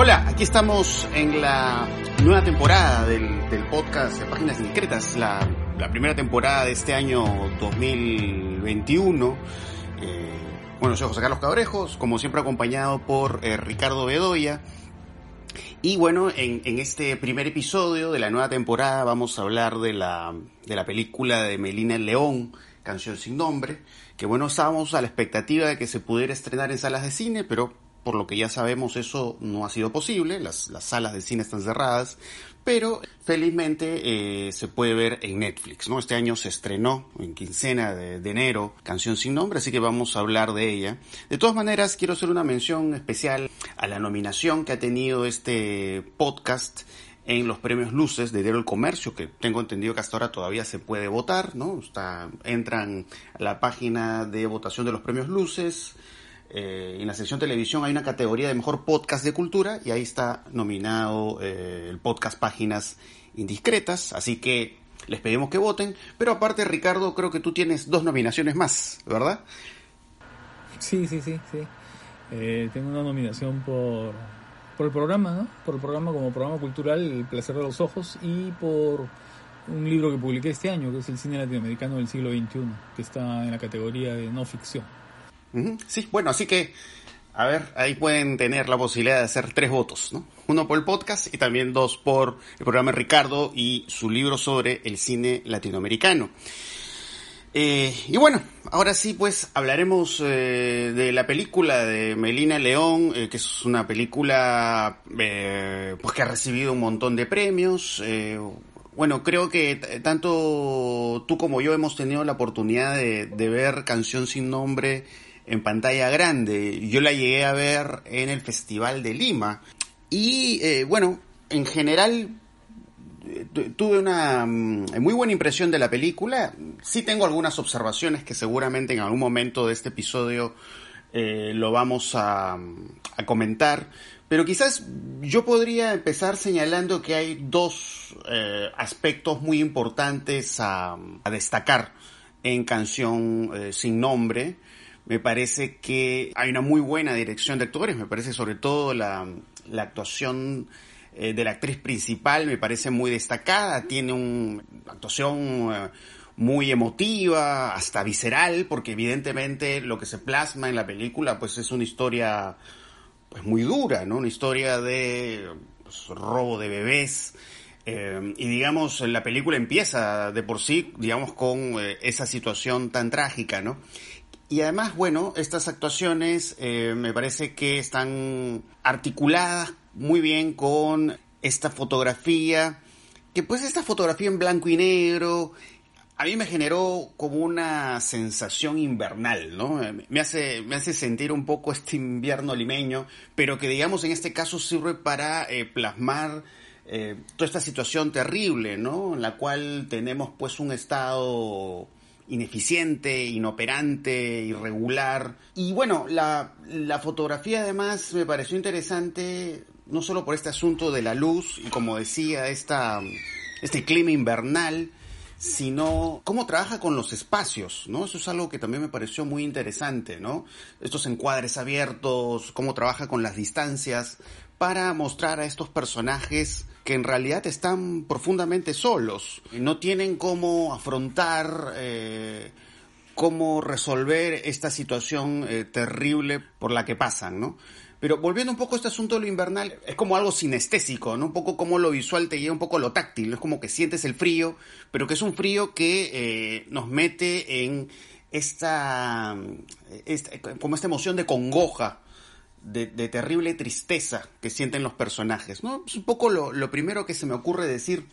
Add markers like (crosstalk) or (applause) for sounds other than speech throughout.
Hola, aquí estamos en la nueva temporada del, podcast de Páginas Discretas, la, primera temporada de este año 2021. Eh, bueno, soy José Carlos Cabrejos, como siempre acompañado por eh, Ricardo Bedoya. Y bueno, en, este primer episodio de la nueva temporada vamos a hablar de la, de la película de Melina León, Canción sin Nombre, que bueno, estábamos a la expectativa de que se pudiera estrenar en salas de cine, pero por lo que ya sabemos eso no ha sido posible, las, salas de cine están cerradas, pero felizmente eh, se puede ver en Netflix, ¿no? Este año se estrenó en quincena de, enero Canción sin nombre, así que vamos a hablar de ella. De todas maneras, quiero hacer una mención especial a la nominación que ha tenido este podcast en los premios Luces de Diario El Comercio, que tengo entendido que hasta ahora todavía se puede votar, ¿no? Está, entran a la página de votación de los premios Luces, eh, en la sección televisión hay una categoría de mejor podcast de cultura y ahí está nominado eh, el podcast Páginas Indiscretas, así que les pedimos que voten, pero aparte Ricardo creo que tú tienes dos nominaciones más, ¿verdad? Sí, sí, sí, sí. Eh, tengo una nominación por, por el programa, ¿no? Por el programa como programa cultural El placer de los ojos y por un libro que publiqué este año, que es El cine latinoamericano del siglo XXI, que está en la categoría de no ficción. Sí, bueno, así que, a ver, ahí pueden tener la posibilidad de hacer tres votos, ¿no? Uno por el podcast y también dos por el programa Ricardo y su libro sobre el cine latinoamericano. Eh, y bueno, ahora sí, pues hablaremos eh, de la película de Melina León, eh, que es una película pues que ha recibido un montón de premios. bueno, creo que tanto tú como yo hemos tenido la oportunidad de ver Canción sin Nombre en pantalla grande. Yo la llegué a ver en el Festival de Lima. Y eh, bueno, en general eh, tuve una mm, muy buena impresión de la película. Sí tengo algunas observaciones que seguramente en algún momento de este episodio eh, lo vamos a, a, comentar. Pero quizás yo podría empezar señalando que hay dos aspectos muy importantes a, a destacar en Canción sin Nombre. Me parece que hay una muy buena dirección de actores, me parece sobre todo la, actuación eh, de la actriz principal, me parece muy destacada, tiene una actuación eh, muy emotiva, hasta visceral, porque evidentemente lo que se plasma en la película pues es una historia pues muy dura, ¿no? Una historia de pues, robo de bebés, eh, y digamos, la película empieza de por sí, digamos, con esa situación tan trágica, ¿no? Y además, bueno, estas actuaciones eh, me parece que están articuladas muy bien con esta fotografía, que pues esta fotografía en blanco y negro, a mí me generó como una sensación invernal, ¿no? Me hace, me hace sentir un poco este invierno limeño, pero que digamos en este caso sirve para eh, plasmar eh, toda esta situación terrible, ¿no? En la cual tenemos pues un estado ineficiente, inoperante, irregular. Y bueno, la, la fotografía además me pareció interesante, no solo por este asunto de la luz y como decía, esta, este clima invernal, sino cómo trabaja con los espacios, ¿no? Eso es algo que también me pareció muy interesante, ¿no? Estos encuadres abiertos, cómo trabaja con las distancias para mostrar a estos personajes que en realidad están profundamente solos, no tienen cómo afrontar, eh, cómo resolver esta situación eh, terrible por la que pasan, ¿no? Pero volviendo un poco a este asunto de lo invernal, es como algo sinestésico, ¿no? Un poco como lo visual te lleva un poco lo táctil, es como que sientes el frío, pero que es un frío que eh, nos mete en esta, como esta emoción de congoja, de, terrible tristeza que sienten los personajes. ¿no? Es un poco lo, primero que se me ocurre decir.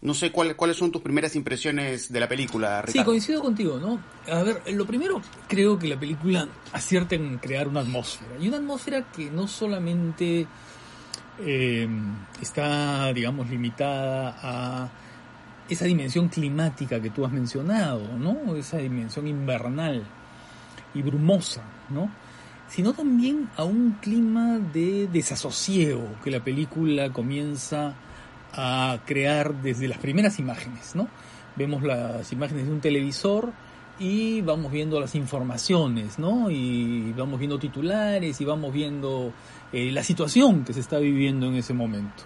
No sé cuáles son tus primeras impresiones de la película, Sí, coincido contigo, ¿no? A ver, lo primero, creo que la película acierta en crear una atmósfera. Y una atmósfera que no solamente eh, está, digamos, limitada a esa dimensión climática que tú has mencionado, ¿no? Esa dimensión invernal y brumosa, ¿no? Sino también a un clima de desasosiego que la película comienza a crear desde las primeras imágenes, ¿no? Vemos las imágenes de un televisor y vamos viendo las informaciones, ¿no? Y vamos viendo titulares y vamos viendo eh, la situación que se está viviendo en ese momento.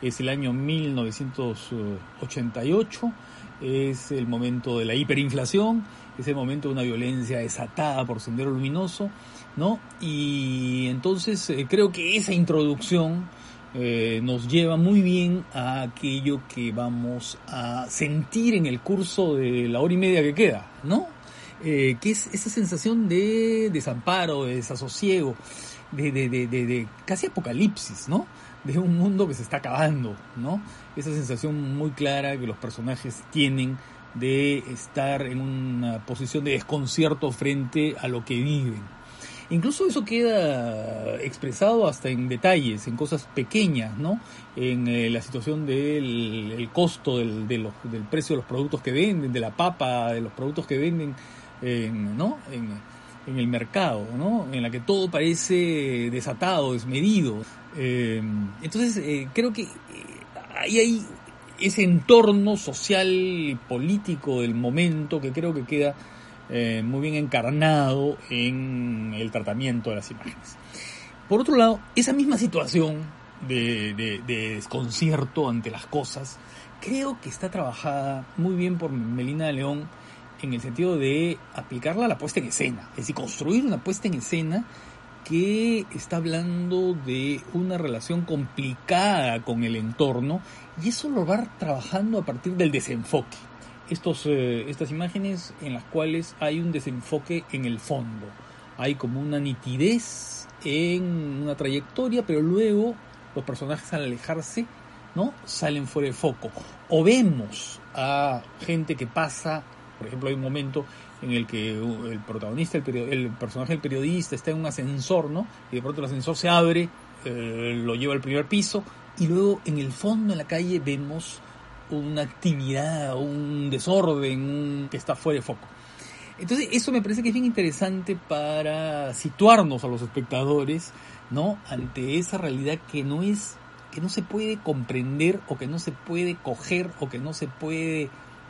Es el año 1988, es el momento de la hiperinflación, es el momento de una violencia desatada por Sendero Luminoso, ¿no? Y entonces eh, creo que esa introducción eh, nos lleva muy bien a aquello que vamos a sentir en el curso de la hora y media que queda, ¿no? Eh, que es esa sensación de desamparo, de desasosiego, de, de, de, de, casi apocalipsis, ¿no? De un mundo que se está acabando, ¿no? Esa sensación muy clara que los personajes tienen de estar en una posición de desconcierto frente a lo que viven. Incluso eso queda expresado hasta en detalles, en cosas pequeñas, ¿no? En eh, la situación del el costo del, de los, del precio de los productos que venden, de la papa, de los productos que venden, en, ¿no? En, el mercado, ¿no? En la que todo parece desatado, desmedido. Eh, entonces, eh, creo que ahí hay ese entorno social y político del momento que creo que queda eh, muy bien encarnado en el tratamiento de las imágenes. Por otro lado, esa misma situación de, de, de, desconcierto ante las cosas, creo que está trabajada muy bien por Melina León en el sentido de aplicarla a la puesta en escena, es decir, construir una puesta en escena que está hablando de una relación complicada con el entorno y eso lo va trabajando a partir del desenfoque estos, eh, estas imágenes en las cuales hay un desenfoque en el fondo. Hay como una nitidez en una trayectoria, pero luego los personajes al alejarse, ¿no? Salen fuera de foco. O vemos a gente que pasa, por ejemplo, hay un momento en el que el protagonista, el, el personaje del periodista está en un ascensor, ¿no? Y de pronto el ascensor se abre, eh, lo lleva al primer piso, y luego en el fondo, en la calle, vemos una actividad, un desorden que está fuera de foco. Entonces, eso me parece que es bien interesante para situarnos a los espectadores, ¿no? Ante esa realidad que no es, que no se puede comprender o que no se puede coger o que no se puede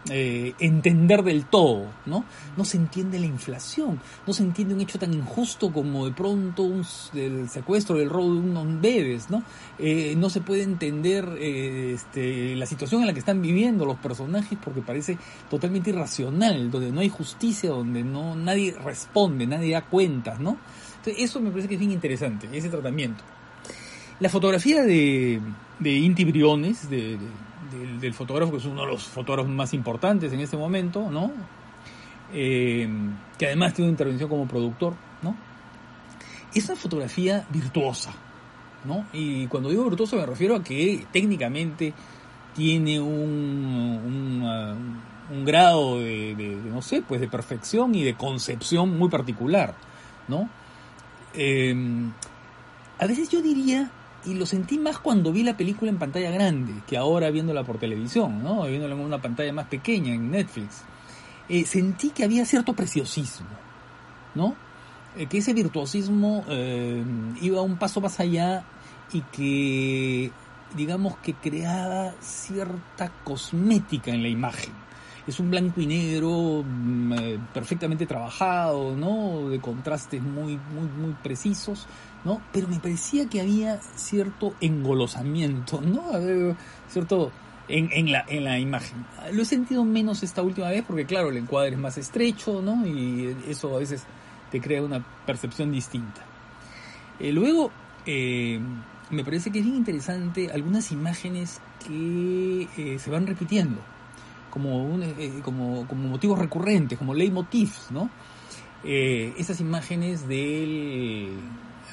eh, entender del todo, ¿no? No se entiende la inflación, no se entiende un hecho tan injusto como de pronto un, el secuestro, el robo de unos bebés, ¿no? Eh, no se puede entender eh, este, la situación en la que están viviendo los personajes porque parece totalmente irracional, donde no hay justicia, donde no nadie responde, nadie da cuentas, ¿no? Entonces, eso me parece que es bien interesante, ese tratamiento. La fotografía de, de Inti Briones, de, de del, fotógrafo, que es uno de los fotógrafos más importantes en este momento, ¿no? Eh, que además tiene una intervención como productor, ¿no? Es fotografía virtuosa, ¿no? Y cuando digo virtuosa me refiero a que técnicamente tiene un, un, uh, grado de, no sé, pues de perfección y de concepción muy particular, ¿no? Eh, a veces yo diría y lo sentí más cuando vi la película en pantalla grande que ahora viéndola por televisión, ¿no? Viéndola en una pantalla más pequeña en Netflix. Eh, sentí que había cierto preciosismo, ¿no? Eh, que ese virtuosismo eh, iba un paso más allá y que, digamos, que creaba cierta cosmética en la imagen. Es un blanco y negro perfectamente trabajado, ¿no? De contrastes muy, muy, muy precisos, ¿no? Pero me parecía que había cierto engolosamiento, ¿no? cierto en, en, la, en la imagen. Lo he sentido menos esta última vez porque, claro, el encuadre es más estrecho, ¿no? Y eso a veces te crea una percepción distinta. Eh, luego, eh, me parece que es bien interesante algunas imágenes que eh, se van repitiendo como, un, como, como motivos recurrentes, como leitmotivs, ¿no? esas imágenes del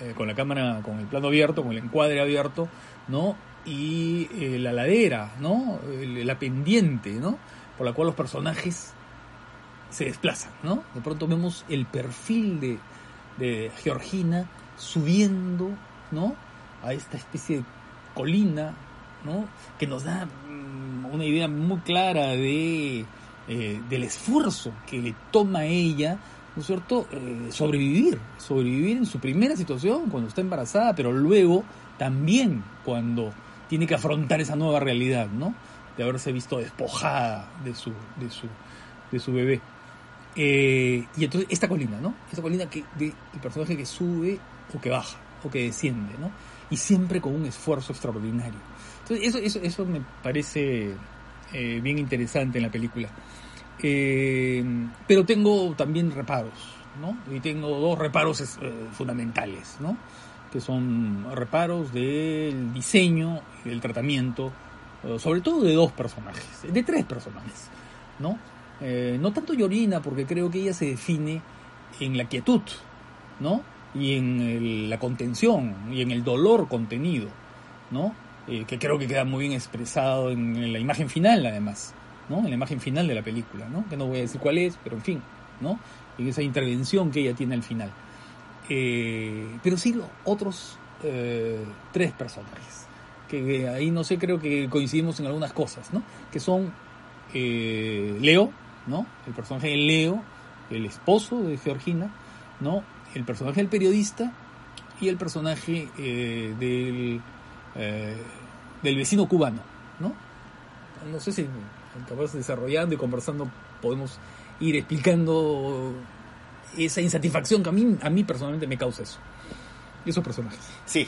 eh, con la cámara, con el plano abierto, con el encuadre abierto, ¿no? Y eh, la ladera, ¿no? la pendiente, ¿no? Por la cual los personajes se desplazan, ¿no? De pronto vemos el perfil de, de Georgina subiendo, ¿no? A esta especie de colina, ¿no? Que nos da mm, una idea muy clara de, eh, del esfuerzo que le toma ella ¿no es cierto?, eh, sobrevivir, sobrevivir en su primera situación, cuando está embarazada, pero luego también cuando tiene que afrontar esa nueva realidad, ¿no? De haberse visto despojada de su, de su, de su bebé. Eh, y entonces esta colina, ¿no? Esta colina que el personaje que sube o que baja o que desciende, ¿no? Y siempre con un esfuerzo extraordinario. Entonces eso, eso, eso me parece eh, bien interesante en la película. Eh, pero tengo también reparos, ¿no? Y tengo dos reparos eh, fundamentales, ¿no? Que son reparos del diseño y del tratamiento, eh, sobre todo de dos personajes, de tres personajes, ¿no? Eh, no tanto Yorina, porque creo que ella se define en la quietud, ¿no? Y en el- la contención y en el dolor contenido, ¿no? Eh, que creo que queda muy bien expresado en, en la imagen final, además, ¿no? En la imagen final de la película, ¿no? Que no voy a decir cuál es, pero en fin, ¿no? En esa intervención que ella tiene al final. Eh, pero sí otros eh, tres personajes, que ahí no sé, creo que coincidimos en algunas cosas, ¿no? Que son eh, Leo, ¿no? El personaje de Leo, el esposo de Georgina, ¿no? El personaje del periodista y el personaje del, del vecino cubano, ¿no? No sé si capaz desarrollando y conversando podemos ir explicando esa insatisfacción que a mí, a mí personalmente me causa eso. Esos personajes. Sí.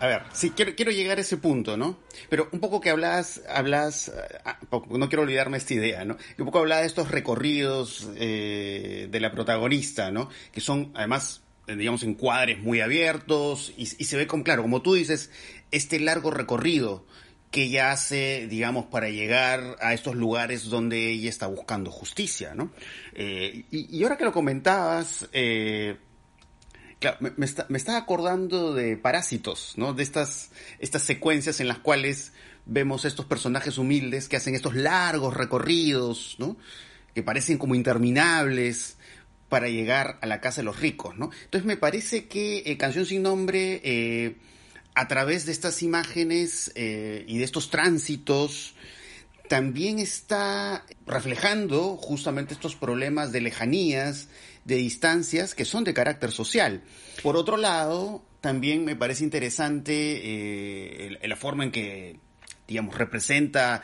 A ver, sí, quiero, quiero llegar a ese punto, ¿no? Pero un poco que hablas, hablas, ah, poco- no quiero olvidarme esta idea, ¿no? Que un poco hablaba de estos recorridos eh, de la protagonista, ¿no? Que son, además, eh, digamos, encuadres muy abiertos y, y se ve como, claro, como tú dices, este largo recorrido que ella hace, digamos, para llegar a estos lugares donde ella está buscando justicia, ¿no? Eh, y, ahora que lo comentabas, eh, me, me acordando de Parásitos, ¿no? De estas, secuencias en las cuales vemos estos personajes humildes que hacen estos largos recorridos, ¿no? Que parecen como interminables para llegar a la casa de los ricos, ¿no? Entonces me parece que eh, Canción sin Nombre, a través de estas imágenes eh, y de estos tránsitos, también está reflejando justamente estos problemas de lejanías, de distancias que son de carácter social. Por otro lado, también me parece interesante eh, la forma en que, digamos, representa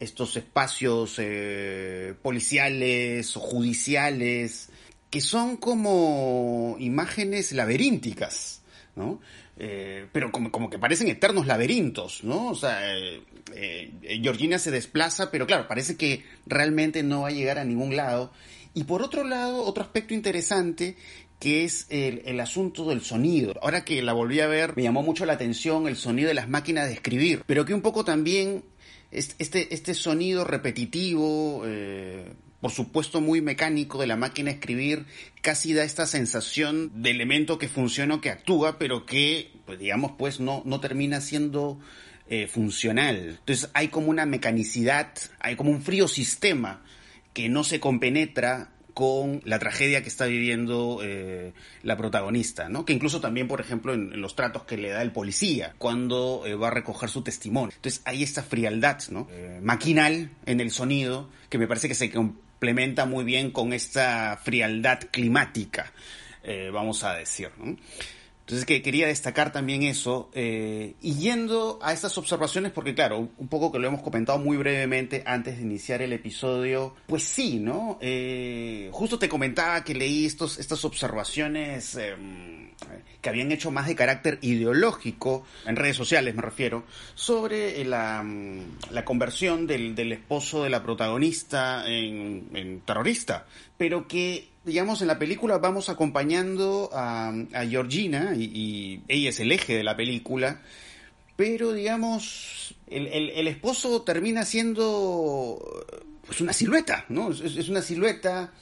estos espacios eh, policiales judiciales que son como imágenes laberínticas, ¿no? Eh, pero como, como que parecen eternos laberintos, ¿no? O sea, eh, eh, Georgina se desplaza, pero claro, parece que realmente no va a llegar a ningún lado. Y por otro lado, otro aspecto interesante que es el, el asunto del sonido. Ahora que la volví a ver, me llamó mucho la atención el sonido de las máquinas de escribir, pero que un poco también es- este, este sonido repetitivo, por supuesto muy mecánico de la máquina de escribir, casi da esta sensación de elemento que funciona o que actúa, pero que, pues digamos, pues no, no termina siendo eh, funcional. Entonces hay como una mecanicidad, hay como un frío sistema que no se compenetra con la tragedia que está viviendo eh, la protagonista, ¿no? Que incluso también, por ejemplo, en, los tratos que le da el policía cuando eh, va a recoger su testimonio. Entonces hay esta frialdad, ¿no? Maquinal en el sonido que me parece que se complementa muy bien con esta frialdad climática, eh, vamos a decir, ¿no? Entonces que quería destacar también eso, eh, y yendo a estas observaciones, porque claro, un poco que lo hemos comentado muy brevemente antes de iniciar el episodio, pues sí, ¿no? Eh, justo te comentaba que leí estos, estas observaciones eh, que habían hecho más de carácter ideológico, en redes sociales me refiero, sobre la, mm, la conversión del, del esposo de la protagonista en, en terrorista, pero que digamos, en la película vamos acompañando a, a Georgina y, y ella es el eje de la película, pero digamos, el, el- el esposo termina siendo pues una silueta, ¿no? Es, es una silueta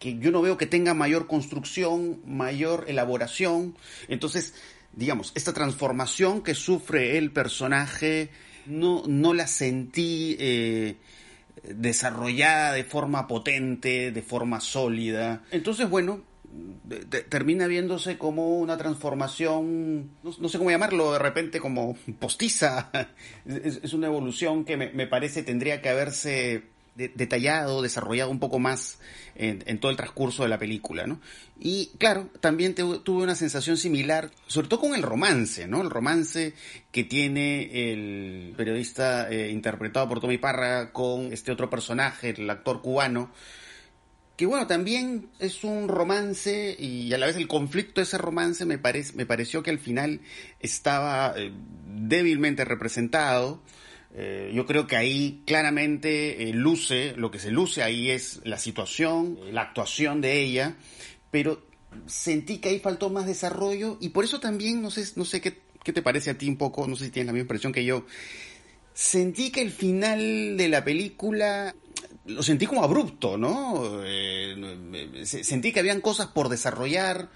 que yo no veo que tenga mayor construcción, mayor elaboración. Entonces, digamos, esta transformación que sufre el personaje no, no la sentí eh, desarrollada de forma potente, de forma sólida. Entonces, bueno, termina viéndose como una transformación, no, sé cómo llamarlo, de repente como postiza. (laughs) Es, es una evolución que me, me parece tendría que haberse de- detallado, desarrollado un poco más en, en todo el transcurso de la película, ¿no? Y claro, también tuve una sensación similar, sobre todo con el romance, ¿no? El romance que tiene el periodista eh, interpretado por Tommy Parra con este otro personaje, el actor cubano, que bueno, también es un romance y a la vez el conflicto de ese romance me, parece, me pareció que al final estaba eh, débilmente representado. Eh, yo creo que ahí claramente eh, luce, lo que se luce ahí es la situación, la actuación de ella, pero sentí que ahí faltó más desarrollo y por eso también, no sé, no sé qué, qué te parece a ti un poco, no sé si tienes la misma impresión que yo, sentí que el final de la película lo sentí como abrupto, ¿no? Eh, sentí que habían cosas por desarrollar,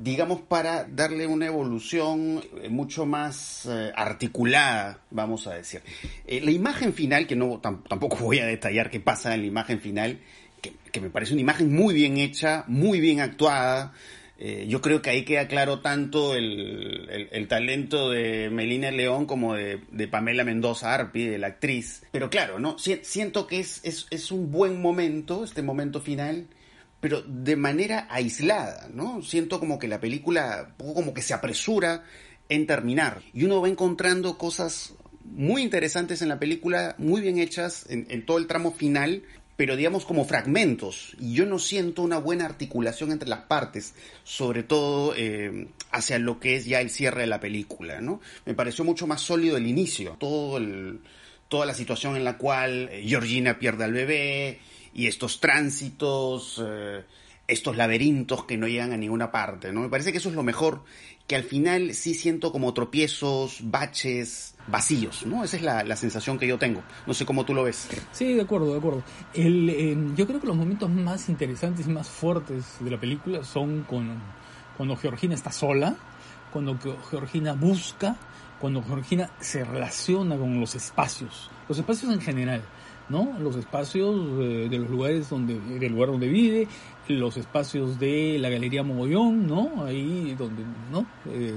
digamos, para darle una evolución eh, mucho más eh, articulada, vamos a decir. la imagen final, que no tampoco (laughs) voy a detallar qué pasa en la imagen final, que, me parece una imagen muy bien hecha, muy bien actuada, eh, yo creo que ahí queda claro tanto el, talento de Melina León como de, Pamela Mendoza Arpi, de la actriz. Pero claro, ¿no? siento que es, es, un buen momento, este momento final, pero de manera aislada, ¿no? Siento como que la película, poco como que se apresura en terminar. Y uno va encontrando cosas muy interesantes en la película, muy bien hechas en, en todo el tramo final, pero digamos como fragmentos. Y yo no siento una buena articulación entre las partes, sobre todo eh, hacia lo que es ya el cierre de la película, ¿no? Me pareció mucho más sólido el inicio, todo el, toda la situación en la cual eh, Georgina pierde al bebé y estos tránsitos, eh, estos laberintos que no llegan a ninguna parte, ¿no? Me parece que eso es lo mejor, que al final sí siento como tropiezos, baches, vacíos, ¿no? Esa es la, sensación que yo tengo. No sé cómo tú lo ves. Sí, de acuerdo, de acuerdo. El, em, yo creo que los momentos más interesantes y más fuertes de la película son con, cuando Georgina está sola, cuando Georgina busca, cuando Georgina se relaciona con los espacios, los espacios en general. ¿No? Los espacios eh, de los lugares donde, del lugar donde vive, los espacios de la Galería Mogollón, ¿no? Ahí donde, ¿no? Eh,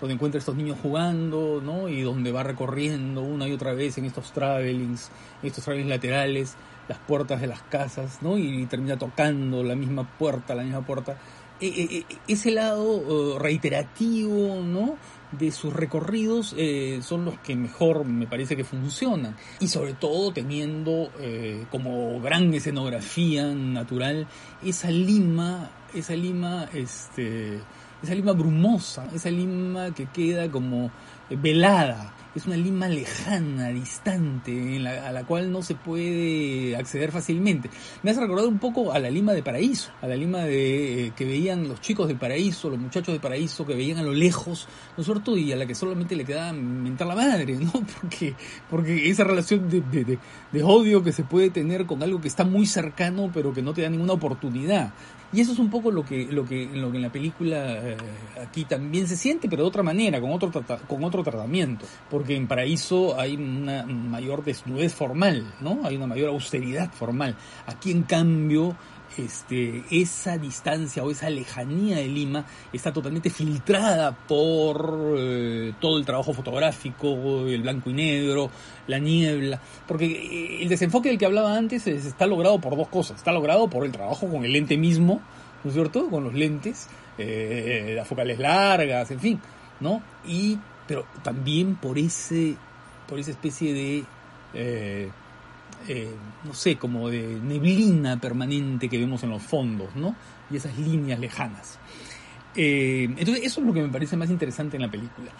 donde encuentra a estos niños jugando, ¿no? Y donde va recorriendo una y otra vez en estos travelings, estos travelings laterales, las puertas de las casas, ¿no? Y termina tocando la misma puerta, la misma puerta. E, e, e, ese lado reiterativo, ¿no? De sus recorridos eh, son los que mejor me parece que funcionan. Y sobre todo teniendo eh, como gran escenografía natural esa lima esa lima este esa lima brumosa, esa lima que queda como velada, es una lima lejana, distante, a la cual no se puede acceder fácilmente. Me hace recordar un poco a la lima de Paraíso, a la lima de, eh, que veían los chicos de Paraíso, los muchachos de Paraíso, que veían a lo lejos, ¿no es cierto? Y a la que solamente le quedaba mentar la madre, ¿no? (laughs) Porque, porque esa relación de, de, de odio que se puede tener con algo que está muy cercano, pero que no te da ninguna oportunidad. Y eso es un poco lo que, lo que, lo que en la película eh, aquí también se siente, pero de otra manera, con otro, con otro tratamiento. Porque en Paraíso hay una mayor desnudez formal, ¿no? Hay una mayor austeridad formal. Aquí, en cambio, este, esa distancia o esa lejanía de Lima está totalmente filtrada por eh, todo el trabajo fotográfico, el blanco y negro, la niebla, porque eh, el desenfoque del que hablaba antes está logrado por dos cosas, está logrado por el trabajo con el lente mismo, ¿no es cierto? Con los lentes, eh, las focales largas, en fin, ¿no? Y, pero también por ese, por esa especie de no sé, como de neblina permanente que vemos en los fondos, ¿no? Y esas líneas lejanas. Eh, entonces, eso es lo que me parece más interesante en la película.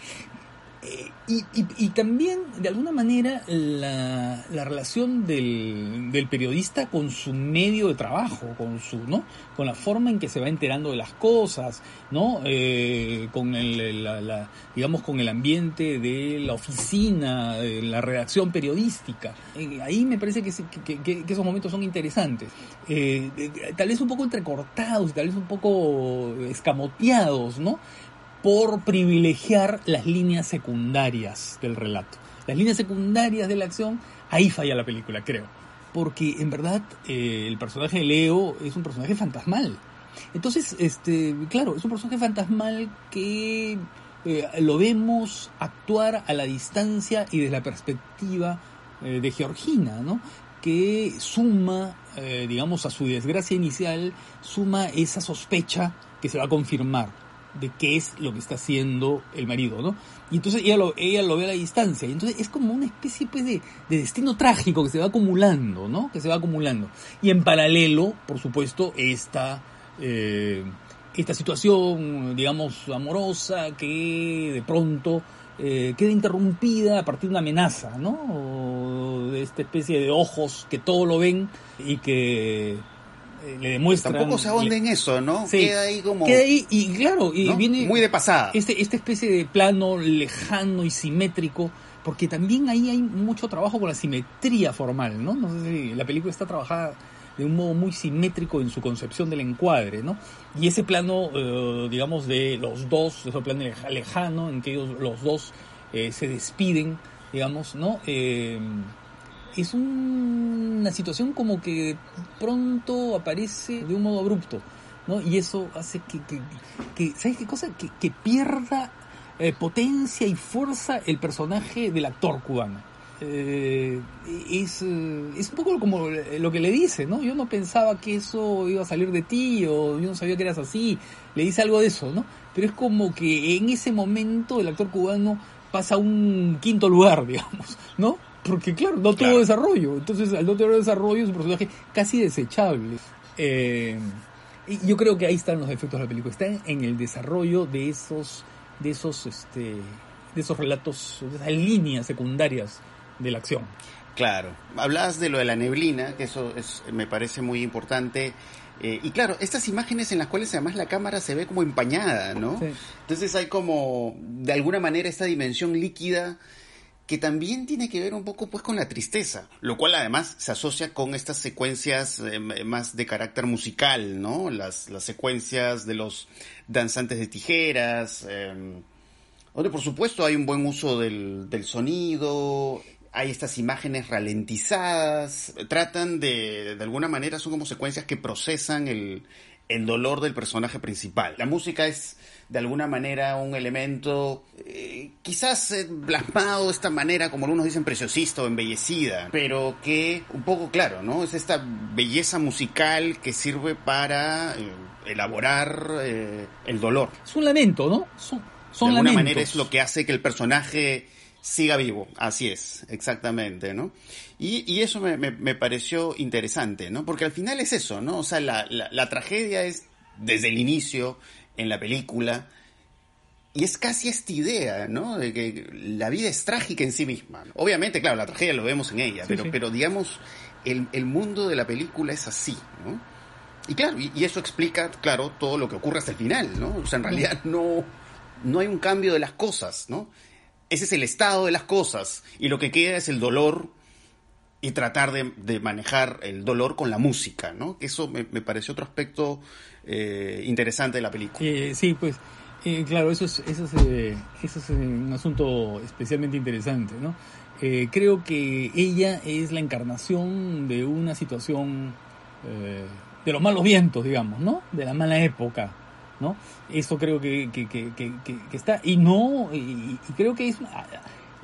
Eh, y, también, de alguna manera, la, relación del, periodista con su medio de trabajo, con su, ¿no? Con la forma en que se va enterando de las cosas, ¿no? Eh, con el, digamos, con el ambiente de la oficina, de la redacción periodística. Eh, ahí me parece que, que, esos momentos son interesantes. tal vez un poco entrecortados, tal vez un poco escamoteados, ¿no? Por privilegiar las líneas secundarias del relato. Las líneas secundarias de la acción, ahí falla la película, creo. Porque en verdad eh, el personaje de Leo es un personaje fantasmal. Entonces, este, claro, es un personaje fantasmal que eh, lo vemos actuar a la distancia y desde la perspectiva eh, de Georgina, ¿no? Que suma, digamos, a su desgracia inicial, suma esa sospecha que se va a confirmar de qué es lo que está haciendo el marido, ¿no? Y entonces ella lo, ella lo ve a la distancia. Y entonces es como una especie pues, de, de destino trágico que se va acumulando, ¿no? Que se va acumulando. Y en paralelo, por supuesto, esta, eh, esta situación, digamos, amorosa que de pronto eh, queda interrumpida a partir de una amenaza, ¿no? de esta especie de ojos que todo lo ven y que le demuestran. Tampoco se ahonda en eso, ¿no? queda ahí como. Queda ahí, y claro, y viene. Muy de pasada. Este, esta especie de plano lejano y simétrico, porque también ahí hay mucho trabajo con la simetría formal, ¿no? No sé si la película está trabajada de un modo muy simétrico en su concepción del encuadre, ¿no? Y ese plano, eh, digamos, de los dos, ese plano lejano en que ellos, los dos eh, se despiden, digamos, ¿no? Es una situación como que pronto aparece de un modo abrupto, ¿no? Y eso hace que, que, ¿sabes qué cosa? Que, que pierda eh, potencia y fuerza el personaje del actor cubano. Eh, es, eh, es un poco como lo que le dice, ¿no? Yo no pensaba que eso iba a salir de ti o yo no sabía que eras así. Le dice algo de eso, ¿no? Pero es como que en ese momento el actor cubano pasa a un quinto lugar, (laughs) digamos, ¿no? Porque claro, no tuvo desarrollo. Entonces, al no tener desarrollo, es un personaje casi desechable. Eh, y yo creo que ahí están los efectos de la película. Están en el desarrollo de esos, de esos, este, de esos relatos, de esas líneas secundarias de la acción. Claro. Hablabas de lo de la neblina, que eso es, me parece muy importante. Eh, y claro, estas imágenes en las cuales además la cámara se ve como empañada, ¿no? Entonces hay como, de alguna manera, esta dimensión líquida que también tiene que ver un poco pues con la tristeza, lo cual además se asocia con estas secuencias eh, más de carácter musical, ¿no? Las, las secuencias de los danzantes de tijeras, eh, donde por supuesto hay un buen uso del, del sonido, hay estas imágenes ralentizadas, tratan de, de alguna manera, son como secuencias que procesan el, el dolor del personaje principal. La música es de alguna manera un elemento eh, quizás eh, plasmado de esta manera, como algunos dicen, preciosista o embellecida, pero que un poco claro, ¿no? Es esta belleza musical que sirve para eh, elaborar el dolor. Es un lamento, ¿no? Son, son de alguna manera es lo que hace que el personaje siga vivo, así es, exactamente, ¿no? Y, y eso me, me, pareció interesante, ¿no? Porque al final es eso, ¿no? O sea, la, la, la tragedia es desde el inicio, en la película. Y es casi esta idea, ¿no? De que la vida es trágica en sí misma. Obviamente, claro, la tragedia lo vemos en ella, pero, pero digamos, el, el, mundo de la película es así, ¿no? Y claro, y, eso explica, claro, todo lo que ocurre hasta el final, ¿no? O sea, en realidad no, no hay un cambio de las cosas, ¿no? Ese es el estado de las cosas y lo que queda es el dolor y tratar de, de manejar el dolor con la música, ¿no? Eso me, me pareció otro aspecto eh, interesante de la película. Eh, sí, pues eh, claro, eso es, eso es, eso es un asunto especialmente interesante, ¿no? creo que ella es la encarnación de una situación de los malos vientos, digamos, ¿no? De la mala época, ¿no? Eso creo que, que, que, que está, y no, y, y creo que es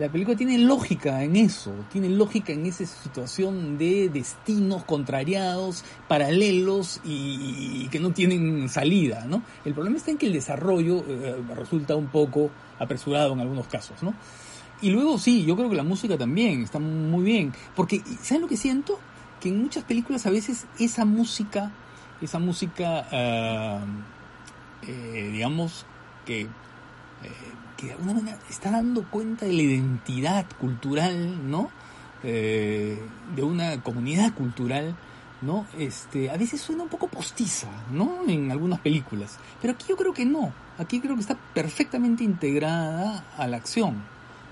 la película tiene lógica en eso, tiene lógica en esa situación de destinos contrariados, paralelos y, que no tienen salida, ¿no? El problema está en que el desarrollo eh, resulta un poco apresurado en algunos casos, ¿no? Y luego sí, yo creo que la música también está muy bien, porque ¿saben lo que siento? Que en muchas películas a veces esa música, esa música, uh, eh, digamos, que eh, que de alguna manera está dando cuenta de la identidad cultural, ¿no? Eh, de una comunidad cultural, ¿no? Este, a veces suena un poco postiza, ¿no? En algunas películas. Pero aquí yo creo que no. Aquí creo que está perfectamente integrada a la acción.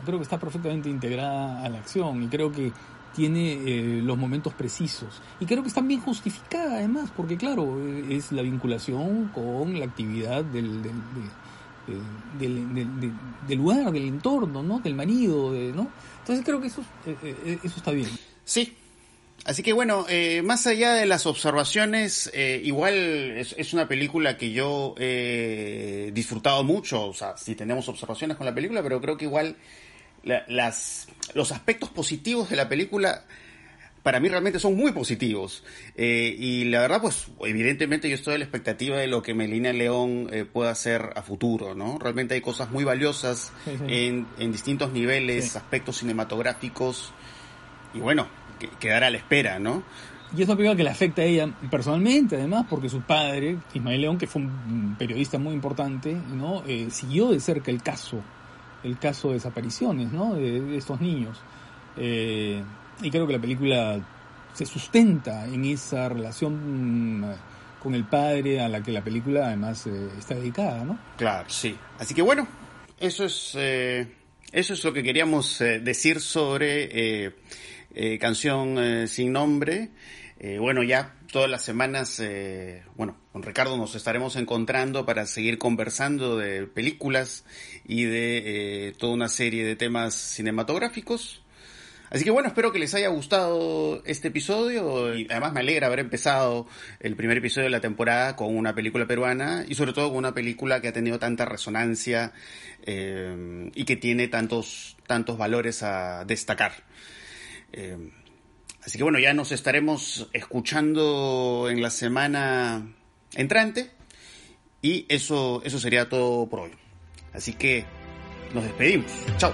Creo que está perfectamente integrada a la acción y creo que tiene eh, los momentos precisos. Y creo que está bien justificada además, porque claro, es la vinculación con la actividad del, del del, del, lugar, del entorno, ¿no? Del marido, ¿no? Entonces creo que eso, eh, eh, eso está bien. Sí. Así que bueno, eh, más allá de las observaciones, igual es, una película que yo he disfrutado mucho, o sea, si tenemos observaciones con la película, pero creo que igual las, los aspectos positivos de la película para mí realmente son muy positivos. Eh, y la verdad, pues evidentemente yo estoy a la expectativa de lo que Melina León eh, pueda hacer a futuro, ¿no? Realmente hay cosas muy valiosas (laughs) En, en, distintos niveles, aspectos cinematográficos. Y bueno, quedará a la espera, ¿no? Y es una película que le afecta a ella personalmente, además, porque su padre, Ismael León, que fue un periodista muy importante, ¿no? Eh, siguió de cerca el caso, el caso de desapariciones, ¿no? De, estos niños. Eh, y creo que la película se sustenta en esa relación mm, con el padre a la que la película además eh, está dedicada, ¿no? Claro, sí. Así que bueno, eso es, eh, eso es lo que queríamos eh, decir sobre Canción Sin Nombre. bueno, ya todas las semanas, bueno, con Ricardo nos estaremos encontrando para seguir conversando de películas y de toda una serie de temas cinematográficos. Así que bueno, espero que les haya gustado este episodio y además me alegra haber empezado el primer episodio de la temporada con una película peruana y sobre todo con una película que ha tenido tanta resonancia eh, y que tiene tantos, tantos valores a destacar. Eh, así que bueno, ya nos estaremos escuchando en la semana entrante y eso, eso sería todo por hoy. Así que nos despedimos. Chao.